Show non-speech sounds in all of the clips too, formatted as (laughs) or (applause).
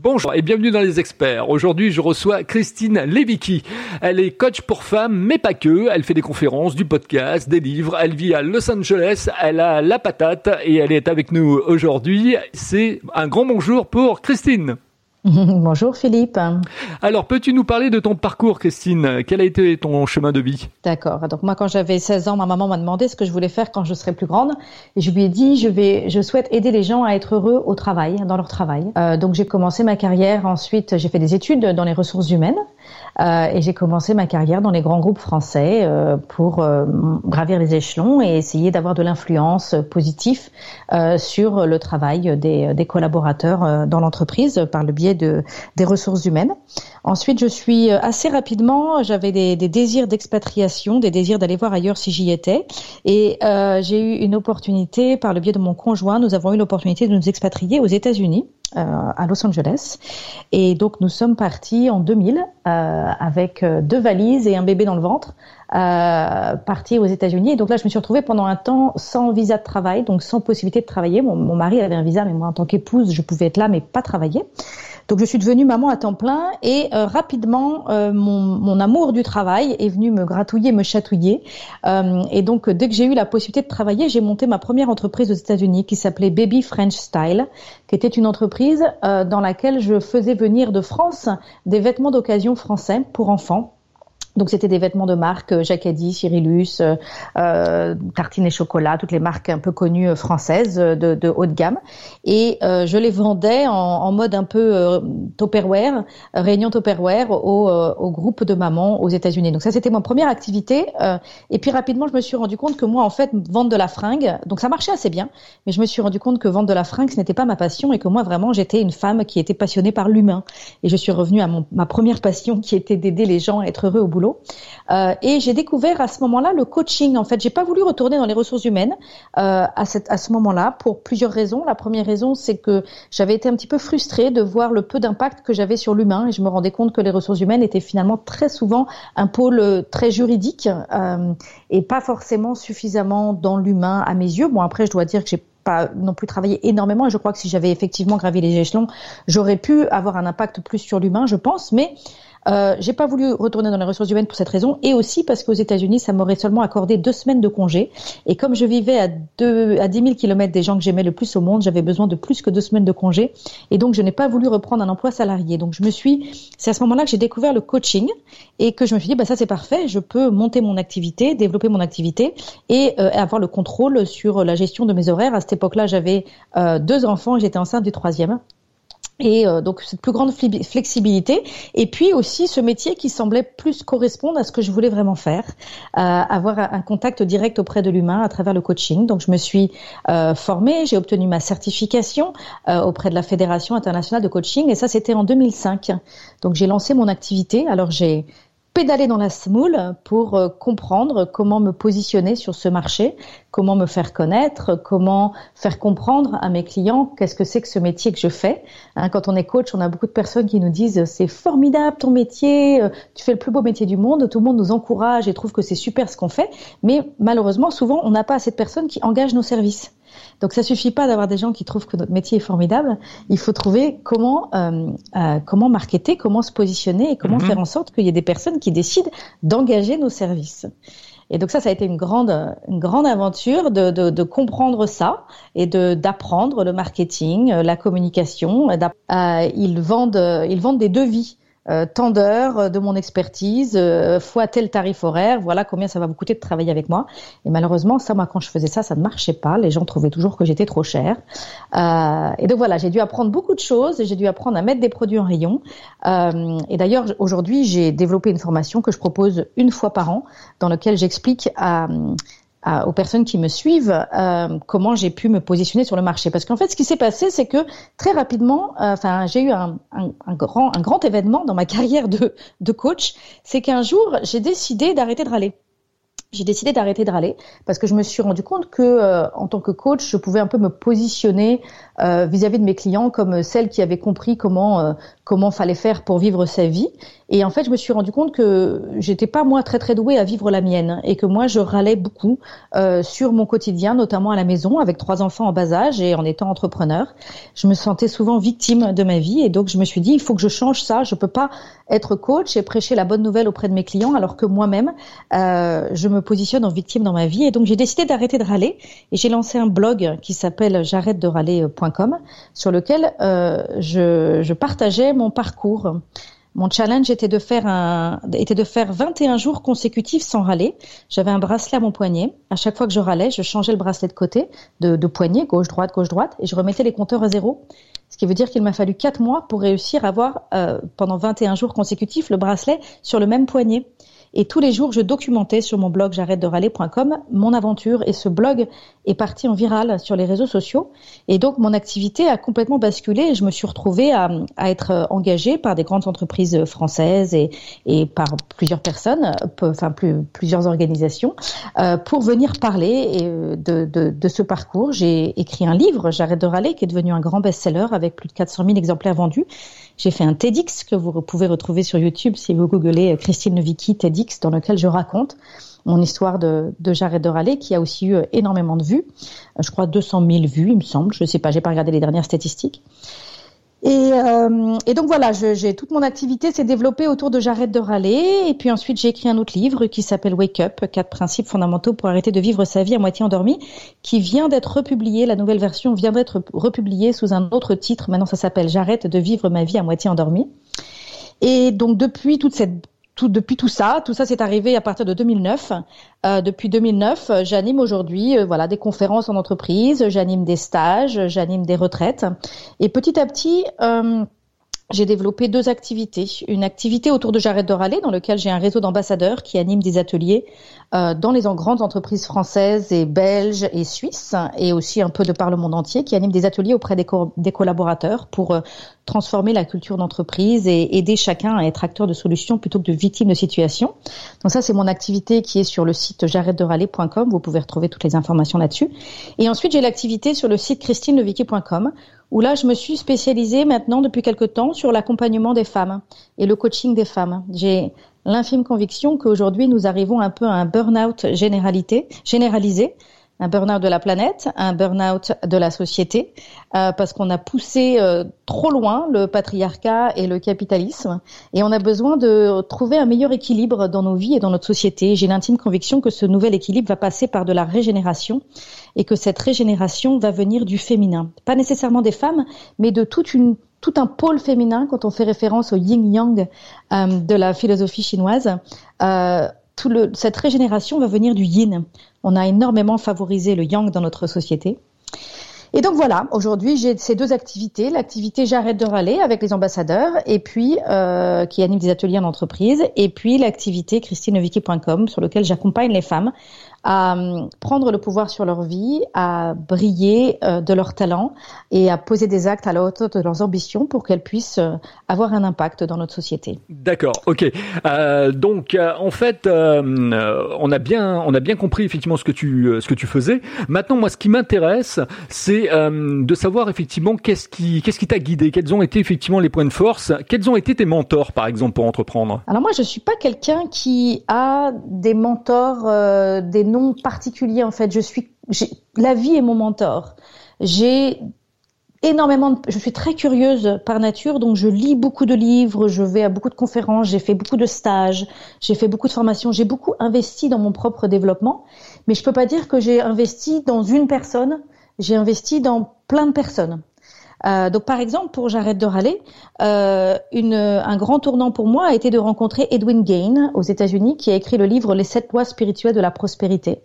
Bonjour et bienvenue dans les experts. Aujourd'hui, je reçois Christine Levicki. Elle est coach pour femmes, mais pas que. Elle fait des conférences, du podcast, des livres. Elle vit à Los Angeles. Elle a la patate et elle est avec nous aujourd'hui. C'est un grand bonjour pour Christine. (laughs) Bonjour Philippe. Alors, peux-tu nous parler de ton parcours, Christine? Quel a été ton chemin de vie? D'accord. Donc moi, quand j'avais 16 ans, ma maman m'a demandé ce que je voulais faire quand je serais plus grande, et je lui ai dit je vais, je souhaite aider les gens à être heureux au travail, dans leur travail. Euh, donc j'ai commencé ma carrière. Ensuite, j'ai fait des études dans les ressources humaines. Euh, et j'ai commencé ma carrière dans les grands groupes français euh, pour euh, gravir les échelons et essayer d'avoir de l'influence positive sur le travail des, des collaborateurs dans l'entreprise par le biais de, des ressources humaines. Ensuite, je suis assez rapidement, j'avais des, des, désirs d'expatriation, des désirs d'aller voir ailleurs si j'y étais. Et j'ai eu une opportunité par le biais de mon conjoint, nous avons eu l'opportunité de nous expatrier aux États-Unis. Euh, à Los Angeles. Et donc nous sommes partis en 2000 euh, avec euh, deux valises et un bébé dans le ventre, partis aux États-Unis. Et donc là, je me suis retrouvée pendant un temps sans visa de travail, donc sans possibilité de travailler. Mon, mon mari avait un visa, mais moi en tant qu'épouse, je pouvais être là, mais pas travailler. Donc je suis devenue maman à temps plein et euh, rapidement euh, mon, mon, amour du travail est venu me gratouiller, me chatouiller. Euh, et donc dès que j'ai eu la possibilité de travailler, j'ai monté ma première entreprise aux États-Unis qui s'appelait Baby French Style, qui était une entreprise dans laquelle je faisais venir de France des vêtements d'occasion français pour enfants donc c'était des vêtements de marque euh, Jacadi, Cyrillus, euh, euh, Tartine et Chocolat, toutes les marques un peu connues euh, françaises de, de haut de gamme. Et euh, je les vendais en, en mode un peu euh, Tupperware, réunion Tupperware au, au groupe de mamans aux États-Unis. Donc ça c'était ma première activité. et puis rapidement je me suis rendu compte que moi en fait vendre de la fringue, donc ça marchait assez bien, mais je me suis rendu compte que vendre de la fringue ce n'était pas ma passion et que moi vraiment j'étais une femme qui était passionnée par l'humain. Et je suis revenue à mon, ma première passion qui était d'aider les gens à être heureux au boulot euh, et j'ai découvert à ce moment-là le coaching. En fait, j'ai pas voulu retourner dans les ressources humaines euh, à, ce moment-là pour plusieurs raisons. La première raison, c'est que j'avais été un petit peu frustrée de voir le peu d'impact que j'avais sur l'humain et je me rendais compte que les ressources humaines étaient finalement très souvent un pôle euh, très juridique et pas forcément suffisamment dans l'humain à mes yeux. Bon, après, je dois dire que j'ai pas non plus travaillé énormément et je crois que si j'avais effectivement gravi les échelons, j'aurais pu avoir un impact plus sur l'humain, je pense, mais euh, j'ai pas voulu retourner dans les ressources humaines pour cette raison et aussi parce qu'aux États-Unis, ça m'aurait seulement accordé deux semaines de congé. Et comme je vivais à, deux, à 10 000 kilomètres des gens que j'aimais le plus au monde, j'avais besoin de plus que deux semaines de congé. Et donc, je n'ai pas voulu reprendre un emploi salarié. Donc, je me suis, c'est à ce moment-là que j'ai découvert le coaching et que je me suis dit, bah, ça, c'est parfait. Je peux monter mon activité, développer mon activité et euh, avoir le contrôle sur la gestion de mes horaires. À cette époque-là, j'avais euh, deux enfants et j'étais enceinte du troisième et euh, donc cette plus grande flexibilité. Et puis aussi ce métier qui semblait plus correspondre à ce que je voulais vraiment faire euh, avoir un contact direct auprès de l'humain à travers le coaching. Donc je me suis euh, formée j'ai obtenu ma certification auprès de la fédération internationale de coaching. Et ça c'était en 2005 donc j'ai lancé mon activité. Alors j'ai pédaler dans la semoule pour euh, comprendre comment me positionner sur ce marché, comment me faire connaître, comment faire comprendre à mes clients qu'est-ce que c'est que ce métier que je fais. Hein, quand on est coach, on a beaucoup de personnes qui nous disent c'est formidable ton métier, euh, tu fais le plus beau métier du monde, tout le monde nous encourage et trouve que c'est super ce qu'on fait, mais malheureusement souvent on n'a pas assez de personnes qui engagent nos services. Donc ça suffit pas d'avoir des gens qui trouvent que notre métier est formidable. Il faut trouver comment euh, euh, comment marketer, comment se positionner et comment mhm. faire en sorte qu'il y ait des personnes qui décident d'engager nos services. Et donc ça, ça a été une grande, une grande aventure de, de, de comprendre ça et de d'apprendre le marketing, la communication. Euh, ils vendent, ils vendent des devis euh, euh, de mon expertise, euh, fois tel tarif horaire, voilà combien ça va vous coûter de travailler avec moi. Et malheureusement, ça, moi, quand je faisais ça, ça ne marchait pas. Les gens trouvaient toujours que j'étais trop chère. Euh, et donc voilà, j'ai dû apprendre beaucoup de choses. J'ai dû apprendre à mettre des produits en rayon. Euh, et d'ailleurs, aujourd'hui, j'ai développé une formation que je propose une fois par an, dans laquelle j'explique à aux personnes qui me suivent euh, comment j'ai pu me positionner sur le marché. Parce qu'en fait, ce qui s'est passé, c'est que très rapidement, euh, enfin, j'ai eu un, un, un, grand, un grand événement dans ma (laughs) carrière de, de coach, c'est qu'un jour, j'ai décidé d'arrêter de râler. j'ai décidé d'arrêter de râler parce que je me suis rendu compte que euh, en tant que coach, je pouvais un peu me positionner euh, vis-à-vis de mes clients comme celle qui avait compris comment euh, comment fallait faire pour vivre sa vie. Et en fait, je me suis rendu compte que j'étais pas moi très très douée à vivre la mienne et que moi je râlais beaucoup sur mon quotidien, notamment à la maison avec trois enfants en bas âge et en étant entrepreneur. Je me sentais souvent victime de ma vie et donc je me suis dit il faut que je change ça. Je peux pas être coach et prêcher la bonne nouvelle auprès de mes clients alors que moi-même je me positionne en victime dans ma vie. Et donc j'ai décidé d'arrêter de râler et j'ai lancé un blog qui s'appelle j'arrête de râler.com sur lequel euh, je, je partageais mon parcours. Mon challenge était de faire un, était de faire 21 jours consécutifs sans râler. J'avais un bracelet à mon poignet. À chaque fois que je râlais, je changeais le bracelet de côté, de, poignet, gauche, droite, gauche, droite, et je remettais les compteurs à zéro. Ce qui veut dire qu'il m'a fallu 4 mois pour réussir à avoir, euh, pendant 21 jours consécutifs, le bracelet sur le même poignet. Et tous les jours, je documentais sur mon blog j'arrête de râler.com mon aventure. Et ce blog est parti en viral sur les réseaux sociaux. Et donc, mon activité a complètement basculé je me suis retrouvée à, être engagée par des grandes entreprises françaises et, par plusieurs personnes, enfin plus, plusieurs organisations, euh, pour venir parler euh, de ce parcours. J'ai écrit un livre, J'arrête de râler, qui est devenu un grand best-seller avec plus de 400 000 exemplaires vendus. J'ai fait un TEDx que vous pouvez retrouver sur YouTube si vous googlez Christine Novicki TEDx dans lequel je raconte mon histoire de, de de râler qui a aussi eu énormément de vues. Je crois 200 000 vues, il me semble. Je ne sais pas, j'ai pas regardé les dernières statistiques. Et, euh, et, donc voilà, j'ai toute mon activité s'est développée autour de j'arrête de râler. Et puis ensuite, j'ai écrit un autre livre qui s'appelle Wake Up, quatre principes fondamentaux pour arrêter de vivre sa vie à moitié endormie, qui vient d'être republié. La nouvelle version vient d'être republiée sous un autre titre. Maintenant, ça s'appelle J'arrête de vivre ma vie à moitié endormie. Et donc depuis toute cette depuis tout ça, tout ça c'est arrivé à partir de 2009. Euh, depuis 2009, j'anime aujourd'hui euh, voilà des conférences en entreprise, j'anime des stages, j'anime des retraites, et petit à petit. Euh, j'ai développé deux activités. Une activité autour de J'arrête de râler, dans lequel j'ai un réseau d'ambassadeurs qui animent des ateliers euh, dans les grandes entreprises françaises et belges et suisses, et aussi un peu de par le monde entier, qui animent des ateliers auprès des, des collaborateurs pour euh, transformer la culture d'entreprise et aider chacun à être acteur de solutions plutôt que de victime de situation. Donc ça, c'est mon activité qui est sur le site j'arrête de râler.com. Vous pouvez retrouver toutes les informations là-dessus. Et ensuite, j'ai l'activité sur le site christinelevicky.com où là, je me suis spécialisée maintenant depuis quelque temps sur l'accompagnement des femmes et le coaching des femmes. J'ai l'infime conviction qu'aujourd'hui, nous arrivons un peu à un burn-out généralité, généralisé un burn-out de la planète, un burn-out de la société, euh, parce qu'on a poussé euh, trop loin le patriarcat et le capitalisme, et on a besoin de trouver un meilleur équilibre dans nos vies et dans notre société. J'ai l'intime conviction que ce nouvel équilibre va passer par de la régénération, et que cette régénération va venir du féminin, pas nécessairement des femmes, mais de toute une tout un pôle féminin quand on fait référence au yin-yang euh, de la philosophie chinoise. Euh, cette régénération va venir du yin. On a énormément favorisé le yang dans notre société. Et donc voilà, aujourd'hui j'ai ces deux activités, l'activité J'arrête de râler avec les ambassadeurs et puis euh, qui anime des ateliers en entreprise et puis l'activité christinevicky.com sur lequel j'accompagne les femmes à euh, prendre le pouvoir sur leur vie, à briller euh, de leur talent et à poser des actes à la hauteur de leurs ambitions pour qu'elles puissent euh, avoir un impact dans notre société. D'accord, ok. donc en fait, on a bien, on a bien compris effectivement ce que tu, ce que tu faisais. Maintenant, moi, ce qui m'intéresse, c'est de savoir effectivement qu'est-ce qui, qu'est-ce qui t'a guidé, quels ont été effectivement les points de force, quels ont été tes mentors, par exemple, pour entreprendre? Alors moi, je suis pas quelqu'un qui a des mentors, des non particulier en fait. Je suis, la vie est mon mentor. J'ai énormément de, je suis très curieuse par nature, donc je lis beaucoup de livres, je vais à beaucoup de conférences, j'ai fait beaucoup de stages, j'ai fait beaucoup de formations, j'ai beaucoup investi dans mon propre développement, mais je peux pas dire que j'ai investi dans une personne, j'ai investi dans plein de personnes. Euh, donc par exemple, pour J'arrête de râler, euh, une, un grand tournant pour moi a été de rencontrer Edwin Gain aux États-Unis, qui a écrit le livre Les sept lois spirituelles de la prospérité.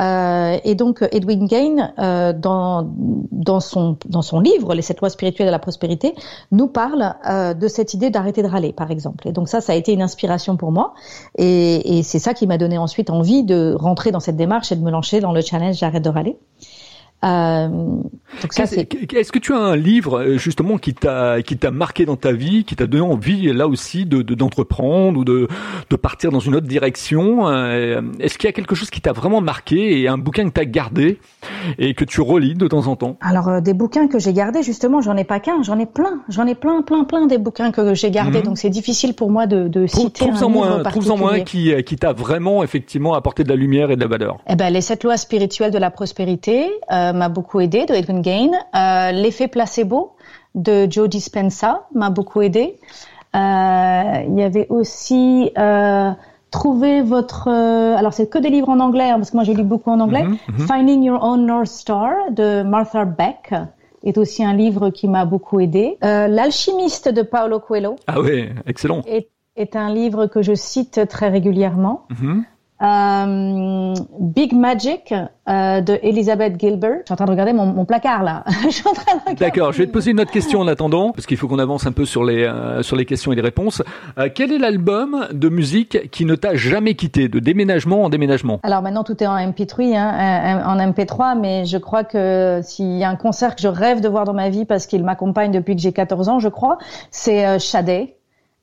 Euh, et donc Edwin Gain, euh, dans, dans, son, dans son livre Les sept lois spirituelles de la prospérité, nous parle euh, de cette idée d'arrêter de râler, par exemple. Et donc ça, ça a été une inspiration pour moi, et, et c'est ça qui m'a donné ensuite envie de rentrer dans cette démarche et de me lancer dans le challenge J'arrête de râler. Euh, Est-ce que tu as un livre euh, justement qui t'a qui t'a marqué dans ta vie, qui t'a donné envie là aussi de d'entreprendre ou de de partir dans une autre direction euh, Est-ce qu'il y a quelque chose qui t'a vraiment marqué et un bouquin que tu as gardé et que tu relis de temps en temps? Alors euh, des bouquins que j'ai gardés justement, j'en ai pas qu'un, j'en ai plein, j'en ai plein plein plein des bouquins que j'ai gardés. Mhm. Donc c'est difficile pour moi de, de citer trouve un moins, Trouve-en moins qui qui t'a vraiment effectivement apporté de la lumière et de la valeur. Eh ben les sept lois spirituelles de la prospérité. Euh, m'a beaucoup aidé, de Edwin Gain. Euh, L'effet placebo de Joe Dispenza m'a beaucoup aidé. Euh, il y avait aussi euh, Trouver votre... Euh, alors c'est que des livres en anglais, hein, parce que moi j'ai lu beaucoup en anglais. Mhm, mhm. Finding Your Own North Star de Martha Beck est aussi un livre qui m'a beaucoup aidé. L'alchimiste de Paulo Coelho. Ah oui, excellent. Est, est, un livre que je cite très régulièrement. Mhm. Euh, Big Magic euh, de Elizabeth Gilbert. Je suis en train de regarder mon, mon placard là. (laughs) je suis en train de D'accord, je vais te poser une autre question en attendant, parce qu'il faut qu'on avance un peu sur les euh, sur les questions et les réponses. Euh, quel est l'album de musique qui ne t'a jamais quitté, de déménagement en déménagement? Alors maintenant tout est en MP3, hein, en MP3, mais je crois que s'il y a un concert que je rêve de voir dans ma vie parce qu'il m'accompagne depuis que j'ai 14 ans, je crois, c'est euh,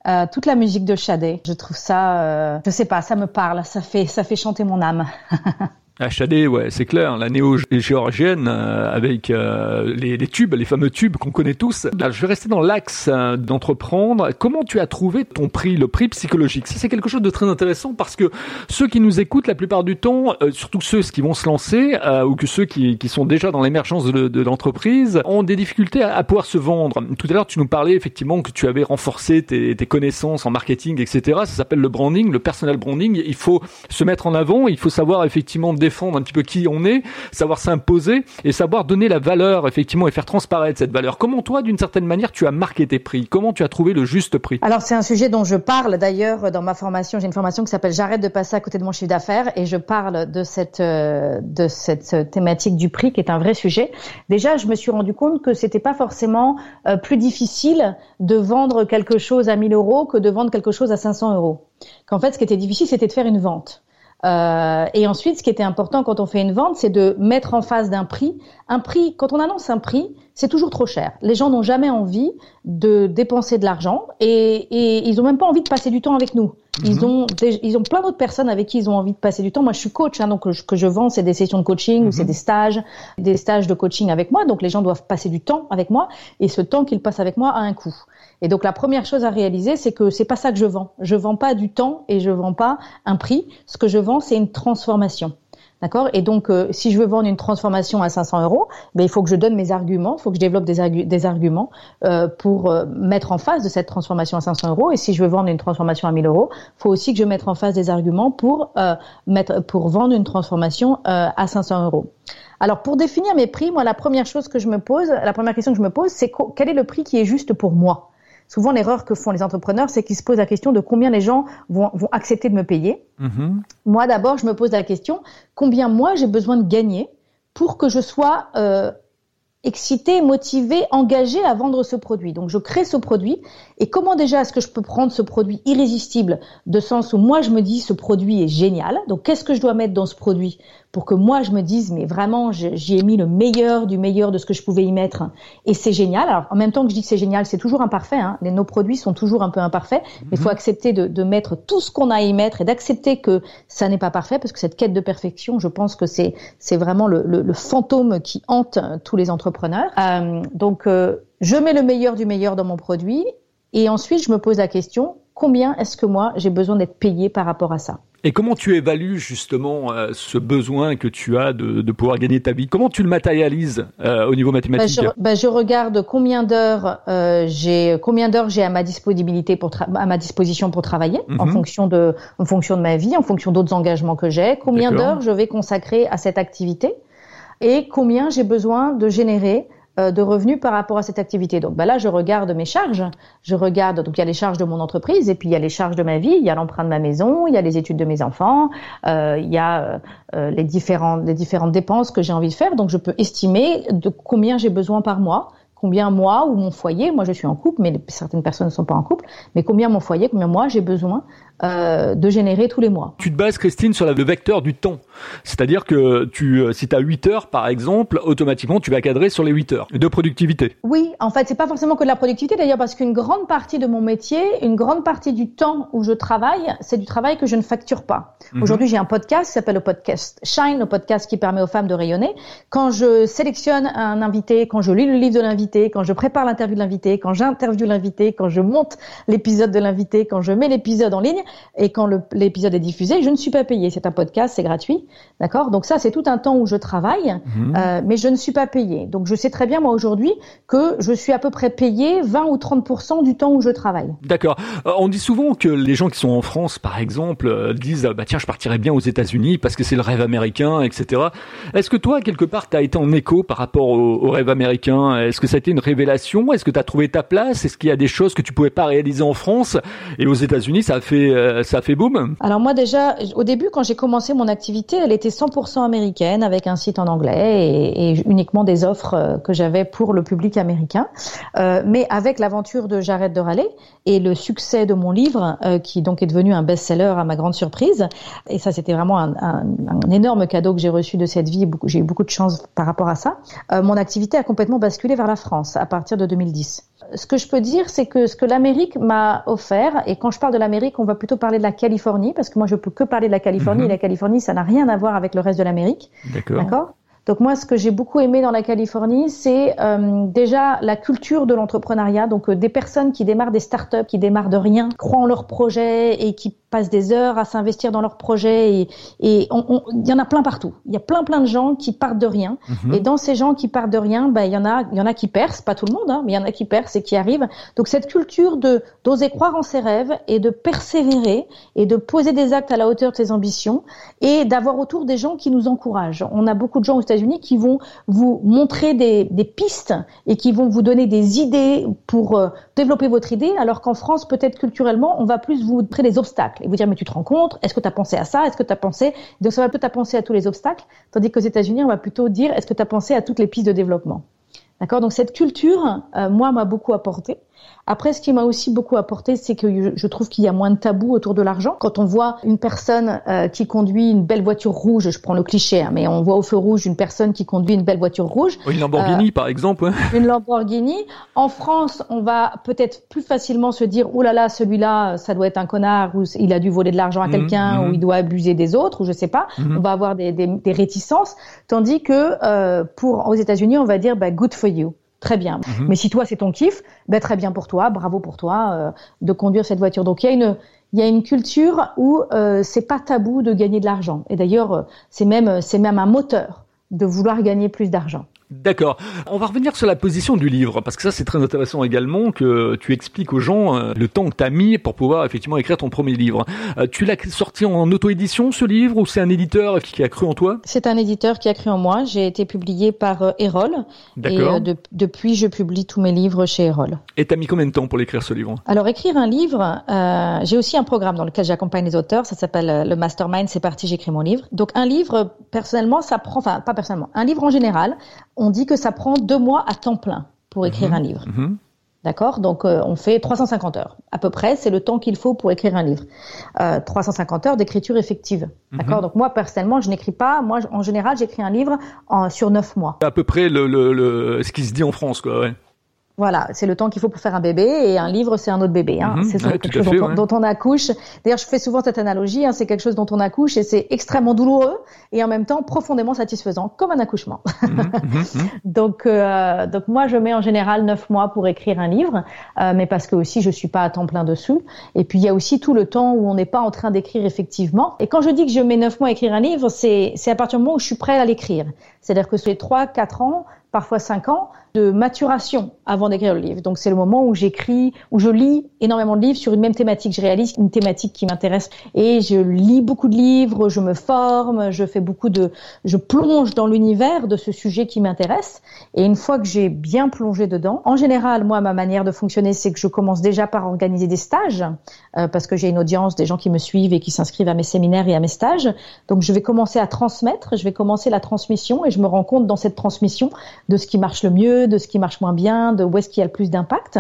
euh, toute la musique de Shadé. Je trouve ça, euh, je sais pas, ça me parle, ça fait, ça fait chanter mon âme. (laughs) HAD, ouais, c'est clair, la néo-géorgienne euh, avec euh, les, les, tubes, les fameux tubes qu'on connaît tous. Là, je vais rester dans l'axe euh, d'entreprendre. Comment tu as trouvé ton prix, le prix psychologique? Ça, c'est quelque chose de très intéressant parce que ceux qui nous écoutent la plupart du temps, surtout ceux qui vont se lancer ou que ceux qui, qui sont déjà dans l'émergence de, l'entreprise, ont des difficultés à, pouvoir se vendre. Tout à l'heure, tu nous parlais effectivement que tu avais renforcé tes, tes connaissances en marketing, etc. Ça s'appelle le branding, le personal branding. Il faut se mettre en avant, il faut savoir effectivement défendre un petit peu qui on est, savoir s'imposer et savoir donner la valeur effectivement et faire transparaître cette valeur. Comment toi, d'une certaine manière, tu as marqué tes prix? Comment tu as trouvé le juste prix? Alors c'est un sujet dont je parle d'ailleurs dans ma formation. J'ai une formation qui s'appelle J'arrête de passer à côté de mon chiffre d'affaires et je parle de cette euh, de cette thématique du prix qui est un vrai sujet. Déjà, je me suis rendu compte que c'était pas forcément euh, plus difficile de vendre quelque chose à 1000 euros que de vendre quelque chose à 500 euros. Qu'en fait, ce qui était difficile, c'était de faire une vente. Euh, et ensuite, ce qui était important quand on fait une vente, c'est de mettre en face d'un prix. Un prix, quand on annonce un prix, c'est toujours trop cher. Les gens n'ont jamais envie de dépenser de l'argent et, et ils ont même pas envie de passer du temps avec nous. Ils mhm. ont ils ont plein d'autres personnes avec qui ils ont envie de passer du temps. Moi, je suis coach, hein, donc que je, que je vends, c'est des sessions de coaching ou c'est mhm. des stages, des stages de coaching avec moi. Donc les gens doivent passer du temps avec moi et ce temps qu'ils passent avec moi a un coût. Et donc la première chose à réaliser, c'est que c'est pas ça que je vends. Je vends pas du temps et je vends pas un prix. Ce que je vends, c'est une transformation. D'accord? Et donc, euh, si je veux vendre une transformation à 500 euros, ben, il faut que je donne mes arguments, il faut que je développe des, arguments euh, pour euh, mettre en face de cette transformation à 500 euros. Et si je veux vendre une transformation à 1000 euros, il faut aussi que je mette en face des arguments pour mettre pour vendre une transformation à 500 euros. Alors, pour définir mes prix, moi, la première chose que je me pose, la première question que je me pose, c'est quel est le prix qui est juste pour moi? Souvent, l'erreur que font les entrepreneurs, c'est qu'ils se posent la question de combien les gens vont, vont accepter de me payer. Mm-hmm. Moi, d'abord, je me pose la question combien moi j'ai besoin de gagner pour que je sois euh, excité, motivé, engagé à vendre ce produit. Donc je crée ce produit et comment déjà est-ce que je peux prendre ce produit irrésistible de sens où moi je me dis ce produit est génial. Donc qu'est-ce que je dois mettre dans ce produit pour que moi je me dise mais vraiment j'y ai mis le meilleur du meilleur de ce que je pouvais y mettre et c'est génial. Alors en même temps que je dis que c'est génial, c'est toujours imparfait. Hein. nos produits sont toujours un peu imparfaits, mais il faut mhm. accepter de, de, mettre tout ce qu'on a à y mettre et d'accepter que ça n'est pas parfait parce que cette quête de perfection, je pense que c'est c'est vraiment le, le, le, fantôme qui hante tous les entrepreneurs. Euh, donc euh, je mets le meilleur du meilleur dans mon produit et ensuite je me pose la question combien est-ce que moi j'ai besoin d'être payé par rapport à ça? Et comment tu évalues justement euh, ce besoin que tu as de, de, pouvoir gagner ta vie? Comment tu le matérialises euh, au niveau mathématique bah, je, bah, je, regarde combien d'heures euh, j'ai combien d'heures j'ai à ma disponibilité pour à ma disposition pour travailler en mhm. fonction de en fonction de ma vie, en fonction d'autres engagements que j'ai. Combien d'heures je vais consacrer à cette activité et combien j'ai besoin de générer de revenus par rapport à cette activité. Donc bah là, je regarde mes charges. Je regarde, donc il y a les charges de mon entreprise et puis il y a les charges de ma vie, il y a l'emprunt de ma maison, il y a les études de mes enfants, euh, il y a euh, les, différentes, les différentes dépenses que j'ai envie de faire. Donc je peux estimer de combien j'ai besoin par mois combien moi ou mon foyer, moi je suis en couple, mais certaines personnes ne sont pas en couple, mais combien mon foyer, combien moi j'ai besoin euh, de générer tous les mois. Tu te bases, Christine, sur le vecteur du temps. C'est-à-dire que tu, euh, si tu as 8 heures, par exemple, automatiquement, tu vas cadrer sur les 8 heures de productivité. Oui, en fait, c'est pas forcément que de la productivité, d'ailleurs, parce qu'une grande partie de mon métier, une grande partie du temps où je travaille, c'est du travail que je ne facture pas. Mhm. Aujourd'hui, j'ai un podcast qui s'appelle le podcast Shine, le podcast qui permet aux femmes de rayonner. Quand je sélectionne un invité, quand je lis le livre de l'invité, quand je prépare l'interview de l'invité, quand j'interviewe l'invité, quand je monte l'épisode de l'invité, quand je mets l'épisode en ligne, et quand l'épisode est diffusé, je ne suis pas payée. C'est un podcast, c'est gratuit, d'accord? Donc ça, c'est tout un temps où je travaille, mhm. euh, mais je ne suis pas payée. Donc je sais très bien moi aujourd'hui que je suis à peu près payée 20 ou 30% du temps où je travaille. D'accord. Euh, on dit souvent que les gens qui sont en France, par exemple, euh, disent bah tiens, je partirais bien aux États-Unis parce que c'est le rêve américain, etc. Est-ce que toi, quelque part, tu as été en écho par rapport au, au rêve américain? Est-ce que ça a été une révélation? Est-ce que tu as trouvé ta place? Est-ce qu'il y a des choses que tu pouvais pas réaliser en France? Et aux États-Unis, ça a fait euh, ça fait boom Alors moi déjà, au début, quand j'ai commencé mon activité, elle était 100% américaine avec un site en anglais et, uniquement des offres euh, que j'avais pour le public américain. Euh, mais avec l'aventure de J'arrête de râler et le succès de mon livre, qui donc est devenu un best-seller à ma grande surprise, et ça c'était vraiment un, énorme cadeau que j'ai reçu de cette vie. J'ai eu beaucoup de chance par rapport à ça. mon activité a complètement basculé vers la France à partir de 2010 ce que je peux dire, c'est que ce que l'Amérique m'a offert, et quand je parle de l'Amérique, on va plutôt parler de la Californie, parce que moi je peux que parler de la Californie, mhm. et la Californie, ça n'a rien à voir avec le reste de l'Amérique. D'accord. Donc moi, ce que j'ai beaucoup aimé dans la Californie, c'est euh, déjà la culture de l'entrepreneuriat. Donc euh, des personnes qui démarrent des startups, qui démarrent de rien, croient en leur projet et qui passent des heures à s'investir dans leur projet. Et il y en a plein partout. Il y a plein plein de gens qui partent de rien. Mhm. Et dans ces gens qui partent de rien, ben il y en a, il y en a qui percent, pas tout le monde, hein, mais il y en a qui percent et qui arrivent. Donc cette culture de d'oser croire en ses rêves et de persévérer et de poser des actes à la hauteur de ses ambitions et d'avoir autour des gens qui nous encouragent. On a beaucoup de gens aux unis qui vont vous montrer des, pistes et qui vont vous donner des idées pour euh, développer votre idée, alors qu'en France, peut-être culturellement, on va plus vous montrer des obstacles et vous dire mais tu te rends compte, est-ce que tu as pensé à ça, est-ce que tu as pensé, donc ça va peut-être penser à tous les obstacles, tandis qu'aux États-Unis, on va plutôt dire est-ce que tu as pensé à toutes les pistes de développement? D'accord? Donc cette culture, euh, moi, m'a beaucoup apporté. Après, ce qui m'a aussi beaucoup apporté, c'est que je trouve qu'il y a moins de tabous autour de l'argent. Quand on voit une personne euh, qui conduit une belle voiture rouge, je prends le cliché, hein, mais on voit au feu rouge une personne qui conduit une belle voiture rouge. Une Lamborghini, euh, par exemple. (laughs) Une Lamborghini. En France, on va peut-être plus facilement se dire, oh là là, celui-là, ça doit être un connard, ou il a dû voler de l'argent à mmh, quelqu'un, mmh. ou il doit abuser des autres, ou je sais pas. Mmh. On va avoir des, des, des, réticences, tandis que euh, pour aux États-Unis, on va dire, bah, good for you très bien. Mhm. Mais si toi c'est ton kiff, ben très bien pour toi, bravo pour toi euh, de conduire cette voiture. Donc il y a une il y a une culture où euh, c'est pas tabou de gagner de l'argent. Et d'ailleurs, euh, c'est même c'est même un moteur de vouloir gagner plus d'argent. D'accord. On va revenir sur la position du livre, parce que ça c'est très intéressant également que tu expliques aux gens euh, le temps que tu as mis pour pouvoir effectivement écrire ton premier livre. Euh, tu l'as sorti en auto-édition ce livre ou c'est un éditeur qui a cru en toi? C'est un éditeur qui a cru en moi. J'ai été publié par euh, Erol. D'accord. Et depuis je publie tous mes livres chez Erol. Et t'as mis combien de temps pour l'écrire ce livre? Alors écrire un livre, j'ai aussi un programme dans lequel j'accompagne les auteurs. Ça s'appelle le Mastermind. C'est parti, j'écris mon livre. Donc un livre, personnellement, ça prend, enfin pas personnellement, un livre en général on dit que ça prend deux mois à temps plein pour écrire mhm. un livre. Mhm. D'accord? Donc euh, on fait 350 heures. À peu près, c'est le temps qu'il faut pour écrire un livre. Euh, 350 heures d'écriture effective. Mhm. D'accord? Donc moi, personnellement, je n'écris pas. Moi, en général, j'écris un livre en, sur neuf mois. À peu près le, le, le, ce qui se dit en France, quoi. Ouais. Voilà, c'est le temps qu'il faut pour faire un bébé et un livre c'est un autre bébé. Hein. Mhm. c'est quelque chose dont, on accouche. D'ailleurs, je fais souvent cette analogie. Hein, c'est quelque chose dont on accouche et c'est extrêmement douloureux et en même temps profondément satisfaisant, comme un accouchement. Mhm, mhm, (laughs) donc, euh, donc moi, je mets en général neuf mois pour écrire un livre, euh, mais parce que aussi je suis pas à temps plein dessus. Et puis il y a aussi tout le temps où on n'est pas en train d'écrire effectivement. Et quand je dis que je mets neuf mois à écrire un livre, c'est c'est à partir du moment où je suis prêt à l'écrire. C'est-à-dire que c'est trois, quatre ans parfois cinq ans de maturation avant d'écrire le livre. Donc c'est le moment où j'écris, où je lis énormément de livres sur une même thématique. Je réalise une thématique qui m'intéresse et je lis beaucoup de livres, je me forme, je fais beaucoup de, je plonge dans l'univers de ce sujet qui m'intéresse. Et une fois que j'ai bien plongé dedans, en général, moi, ma manière de fonctionner, c'est que je commence déjà par organiser des stages euh, parce que j'ai une audience, des gens qui me suivent et qui s'inscrivent à mes séminaires et à mes stages. Donc je vais commencer à transmettre, je vais commencer la transmission et je me rends compte dans cette transmission de ce qui marche le mieux, de ce qui marche moins bien, de où est-ce qu'il y a le plus d'impact.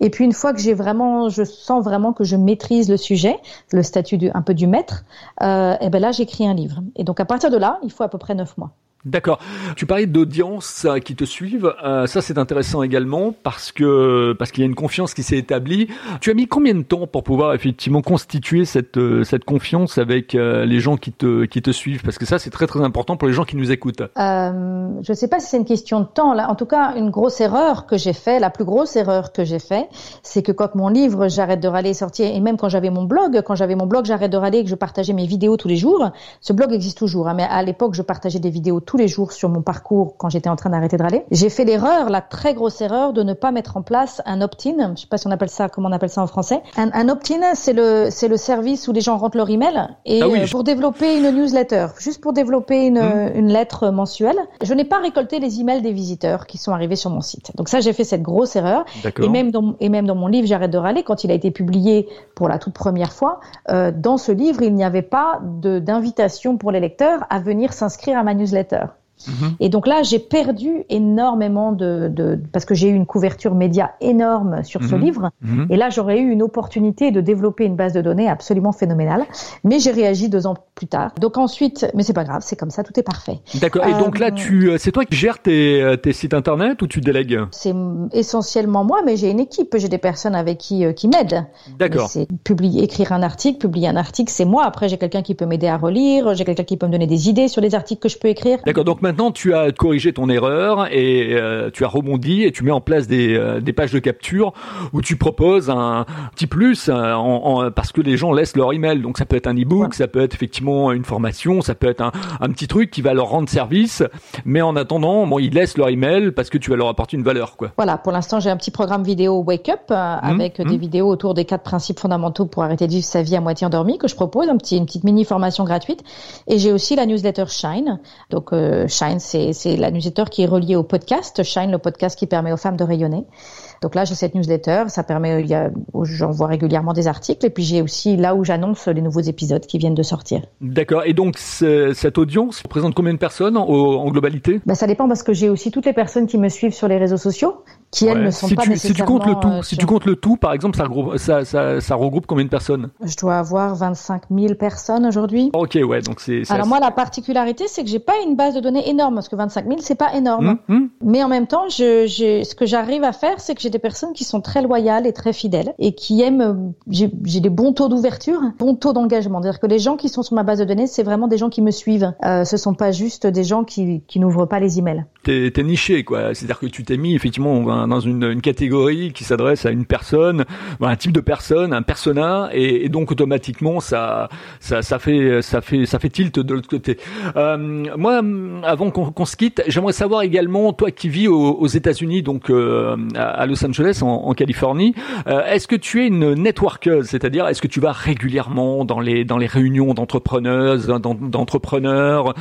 Et puis une fois que j'ai vraiment, je sens vraiment que je maîtrise le sujet, le statut du, un peu du maître, euh, et ben là j'écris un livre. Et donc à partir de là, il faut à peu près neuf mois. D'accord. Tu parlais d'audience euh, qui te suivent. Euh, ça, c'est intéressant également parce que parce qu'il y a une confiance qui s'est établie. Tu as mis combien de temps pour pouvoir effectivement constituer cette euh, cette confiance avec les gens qui te qui te suivent? Parce que ça, c'est très très important pour les gens qui nous écoutent. Euh, je ne sais pas si c'est une question de temps. Là, en tout cas, une grosse erreur que j'ai fait, la plus grosse erreur que j'ai fait, c'est que quand mon livre J'arrête de râler est sorti, et même quand j'avais mon blog, quand j'avais mon blog J'arrête de râler et que je partageais mes vidéos tous les jours, ce blog existe toujours. Hein, mais à l'époque, je partageais des vidéos tous les jours sur mon parcours quand j'étais en train d'arrêter de râler. J'ai fait l'erreur, la très grosse erreur, de ne pas mettre en place un opt-in. Je sais pas si on appelle ça, comment on appelle ça en français. Un, opt-in, c'est le, c'est le service où les gens rentrent leur email et ah euh, pour développer une newsletter, juste pour développer une, mmh. une lettre mensuelle. Je n'ai pas récolté les emails des visiteurs qui sont arrivés sur mon site. Donc ça, j'ai fait cette grosse erreur. Et même dans, et même dans mon livre, j'arrête de râler, quand il a été publié pour la toute première fois, euh, dans ce livre, il n'y avait pas d'invitation pour les lecteurs à venir s'inscrire à ma newsletter. Et donc là, j'ai perdu énormément de, de parce que j'ai eu une couverture média énorme sur ce mhm. livre. Mhm. Et là, j'aurais eu une opportunité de développer une base de données absolument phénoménale. Mais j'ai réagi deux ans plus tard. Donc ensuite, mais c'est pas grave, c'est comme ça, tout est parfait. D'accord. Et donc là, euh, tu, euh, c'est toi qui gères tes, euh, tes sites internet ou tu délègues? C'est essentiellement moi, mais j'ai une équipe. J'ai des personnes avec qui qui m'aident. D'accord. C'est publier, écrire un article, publier un article, c'est moi. Après, j'ai quelqu'un qui peut m'aider à relire. J'ai quelqu'un qui peut me donner des idées sur les articles que je peux écrire. D'accord. Donc maintenant, tu as corrigé ton erreur et euh, tu as rebondi et tu mets en place des, euh, des pages de capture où tu proposes un petit plus euh, en, parce que les gens laissent leur email. Donc ça peut être un e-book, ça peut être effectivement une formation, ça peut être un, un, petit truc qui va leur rendre service. Mais en attendant, bon, ils laissent leur email parce que tu vas leur apporter une valeur, quoi. Voilà. Pour l'instant, j'ai un petit programme vidéo Wake Up mmh, avec des mmh. vidéos autour des quatre principes fondamentaux pour arrêter de vivre sa vie à moitié endormie que je propose, un petit, une petite mini formation gratuite. Et j'ai aussi la newsletter Shine. Donc Shine, c'est c'est la newsletter qui est reliée au podcast Shine, le podcast qui permet aux femmes de rayonner. Donc là, j'ai cette newsletter, ça permet, j'envoie régulièrement des articles, et puis j'ai aussi là où j'annonce les nouveaux épisodes qui viennent de sortir. D'accord. Et donc cette audience représente combien de personnes en, en globalité? Ben, ça dépend parce que j'ai aussi toutes les personnes qui me suivent sur les réseaux sociaux, qui elles ne sont si pas tu, nécessairement. Si tu comptes le tout, euh, si tu comptes le tout, par exemple, ça regroupe, ça, ça, ça regroupe combien de personnes? Je dois avoir 25 000 personnes aujourd'hui. Ok, ouais, donc c'est. Alors moi, la particularité, c'est que j'ai pas une base de données énorme, parce que 25 000, c'est pas énorme. Hum, hum. Mais en même temps, je, je, ce que j'arrive à faire, c'est que j'ai des personnes qui sont très loyales et très fidèles et qui aiment. J'ai des bons taux d'ouverture, bons taux d'engagement. C'est-à-dire que les gens qui sont sur ma base de données, c'est vraiment des gens qui me suivent. Euh, ce sont pas juste des gens qui, qui n'ouvrent pas les emails. T'es es niché, quoi. C'est-à-dire que tu t'es mis effectivement dans une, une catégorie qui s'adresse à une personne, un type de personne, un persona, et, donc automatiquement ça, ça, ça fait, ça fait, ça fait tilt de l'autre côté. Euh, moi, avant qu'on se quitte, j'aimerais savoir également, toi qui vis aux, États-Unis, donc euh, à Los Angeles, en, Californie, euh, est-ce que tu es une networkeuse, c'est-à-dire est-ce que tu vas régulièrement dans les dans les réunions d'entrepreneuses, d'entrepreneurs,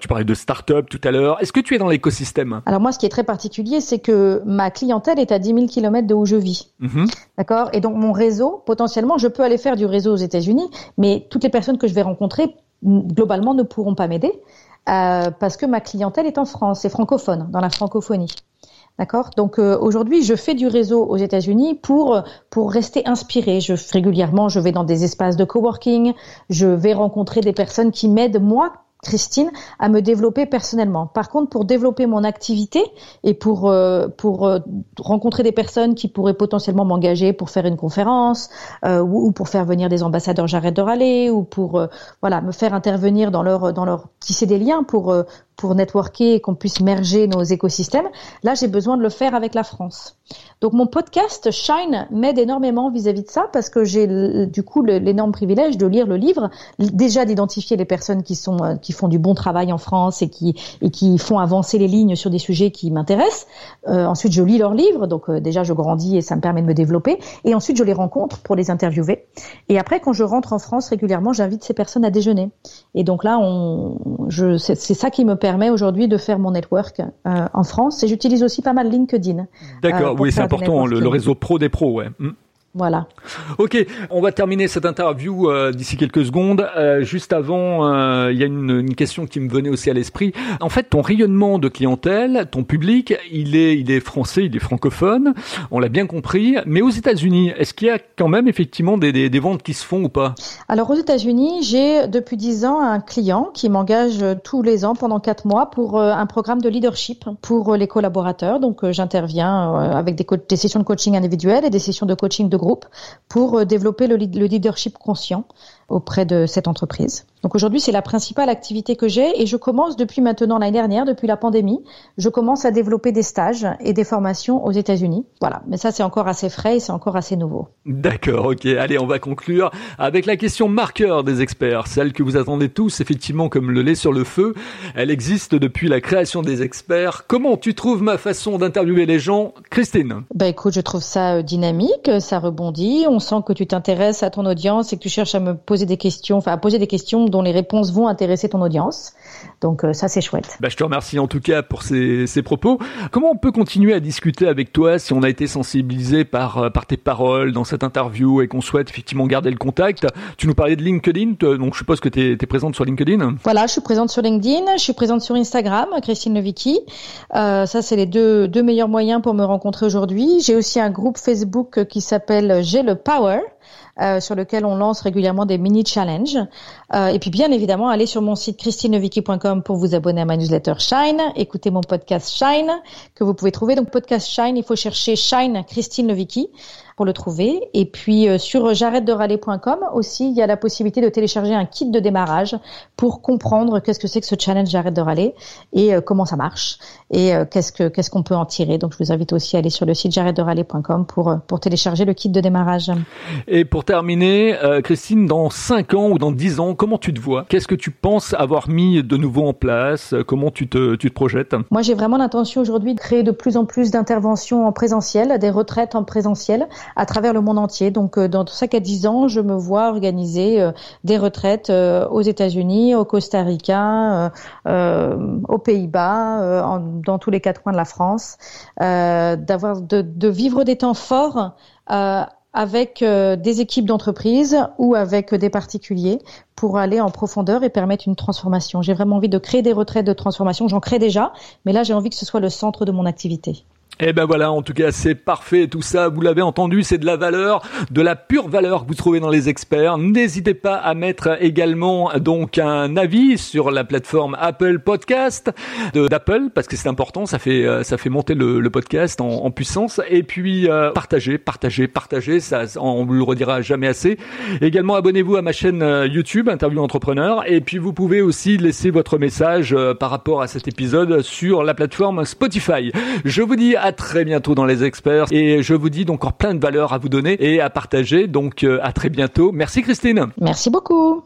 tu parlais de start-up tout à l'heure, est-ce que tu es dans l'écosystème? Alors moi, ce qui est très particulier, c'est que ma clientèle est à 10 000 kilomètres de où je vis. Mhm. D'accord? Et donc mon réseau, potentiellement, je peux aller faire du réseau aux États-Unis, mais toutes les personnes que je vais rencontrer, globalement, ne pourront pas m'aider euh, parce que ma clientèle est en France, c'est francophone, dans la francophonie. D'accord? Donc euh, aujourd'hui, je fais du réseau aux États-Unis pour pour rester inspiré. Je régulièrement, je vais dans des espaces de coworking, je vais rencontrer des personnes qui m'aident moi Christine, à me développer personnellement. Par contre, pour développer mon activité et pour euh, pour euh, rencontrer des personnes qui pourraient potentiellement m'engager pour faire une conférence euh, ou, pour faire venir des ambassadeurs, j'arrête de râler ou pour voilà me faire intervenir dans leur dans leur tisser des liens pour pour networker et qu'on puisse merger nos écosystèmes. Là, j'ai besoin de le faire avec la France. Donc mon podcast Shine m'aide énormément vis-à-vis de ça parce que j'ai du coup l'énorme privilège de lire le livre, déjà d'identifier les personnes qui sont euh, qui font du bon travail en France et qui et qui font avancer les lignes sur des sujets qui m'intéressent. Euh, ensuite, je lis leurs livres, donc euh, déjà je grandis et ça me permet de me développer. Et ensuite, je les rencontre pour les interviewer. Et après, quand je rentre en France régulièrement, j'invite ces personnes à déjeuner. Et donc là, on, je, c'est ça qui me permet aujourd'hui de faire mon network euh, en France. Et j'utilise aussi pas mal LinkedIn. D'accord, oui, c'est important, le, le, réseau pro des pros, ouais. Voilà. Ok, on va terminer cette interview euh, d'ici quelques secondes. Euh, juste avant, euh, il y a une, une, question qui me venait aussi à l'esprit. En fait, ton rayonnement de clientèle, ton public, il est, il est français, il est francophone. On l'a bien compris. Mais aux États-Unis, est-ce qu'il y a quand même effectivement des, des, des, ventes qui se font ou pas? Alors aux États-Unis, j'ai depuis dix ans un client qui m'engage tous les ans pendant quatre mois pour un programme de leadership pour les collaborateurs. Donc j'interviens avec des, des sessions de coaching individuelles et des sessions de coaching de groupe pour euh, développer le, le leadership conscient auprès de cette entreprise. Donc aujourd'hui, c'est la principale activité que j'ai et je commence depuis maintenant l'année dernière, depuis la pandémie, je commence à développer des stages et des formations aux États-Unis. Voilà, mais ça c'est encore assez frais et c'est encore assez nouveau. D'accord, ok. Allez, on va conclure avec la question marqueur des experts, celle que vous attendez tous, effectivement, comme le lait sur le feu. Elle existe depuis la création des experts. Comment tu trouves ma façon d'interviewer les gens, Christine? Bah écoute, je trouve ça euh, dynamique, ça rebondit. On sent que tu t'intéresses à ton audience et que tu cherches à me poser des questions, enfin à poser des questions dont les réponses vont intéresser ton audience. Donc euh, ça c'est chouette. Bah, je te remercie en tout cas pour ces, ces, propos. Comment on peut continuer à discuter avec toi si on a été sensibilisé par, euh, par tes paroles dans cette interview et qu'on souhaite effectivement garder le contact? Tu nous parlais de LinkedIn, donc je suppose que tu es, es, présente sur LinkedIn Voilà, je suis présente sur LinkedIn, je suis présente sur Instagram, Christine Levicki. Euh, ça c'est les deux, deux meilleurs moyens pour me rencontrer aujourd'hui. J'ai aussi un groupe Facebook qui s'appelle J'ai le Power. Euh, sur lequel on lance régulièrement des mini challenges. Euh, et puis bien évidemment, allez sur mon site christineviki.com pour vous abonner à ma newsletter Shine, écoutez mon podcast Shine que vous pouvez trouver. Donc podcast Shine, il faut chercher Shine Christine Levicki pour le trouver. Et puis euh, sur j'arrête de râler.com aussi, il y a la possibilité de télécharger un kit de démarrage pour comprendre qu'est-ce que c'est que ce challenge j'arrête de râler et euh, comment ça marche et euh, qu'est-ce que qu'est-ce qu'on peut en tirer. Donc je vous invite aussi à aller sur le site j'arrête de râler.com pour pour télécharger le kit de démarrage. Et pour terminer, Christine, dans 5 ans ou dans 10 ans, comment tu te vois? Qu'est-ce que tu penses avoir mis de nouveau en place? Comment tu te tu te projettes? Moi, j'ai vraiment l'intention aujourd'hui de créer de plus en plus d'interventions en présentiel, des retraites en présentiel à travers le monde entier. Donc, dans 5 à 10 ans, je me vois organiser euh, des retraites euh, aux États-Unis, au Costa Rica, euh, aux Pays-Bas, dans tous les quatre coins de la France, d'avoir de, de, vivre des temps forts avec des équipes d'entreprise ou avec des particuliers pour aller en profondeur et permettre une transformation. J'ai vraiment envie de créer des retraites de transformation. J'en crée déjà, mais là j'ai envie que ce soit le centre de mon activité. Eh ben voilà, en tout cas, c'est parfait. Tout ça, vous l'avez entendu, c'est de la valeur, de la pure valeur que vous trouvez dans les experts. N'hésitez pas à mettre également donc un avis sur la plateforme Apple Podcast d'Apple parce que c'est important. Ça fait euh, ça fait monter le, podcast en, puissance. Et puis euh, partagez, partagez, partagez. Ça, on vous le redira jamais assez. Également, abonnez-vous à ma chaîne euh, YouTube Interview Entrepreneur. Et puis vous pouvez aussi laisser votre message par rapport à cet épisode sur la plateforme Spotify. Je vous dis à à très bientôt dans les experts et je vous dis donc encore plein de valeurs à vous donner et à partager. Donc euh, à très bientôt. Merci Christine. Merci beaucoup.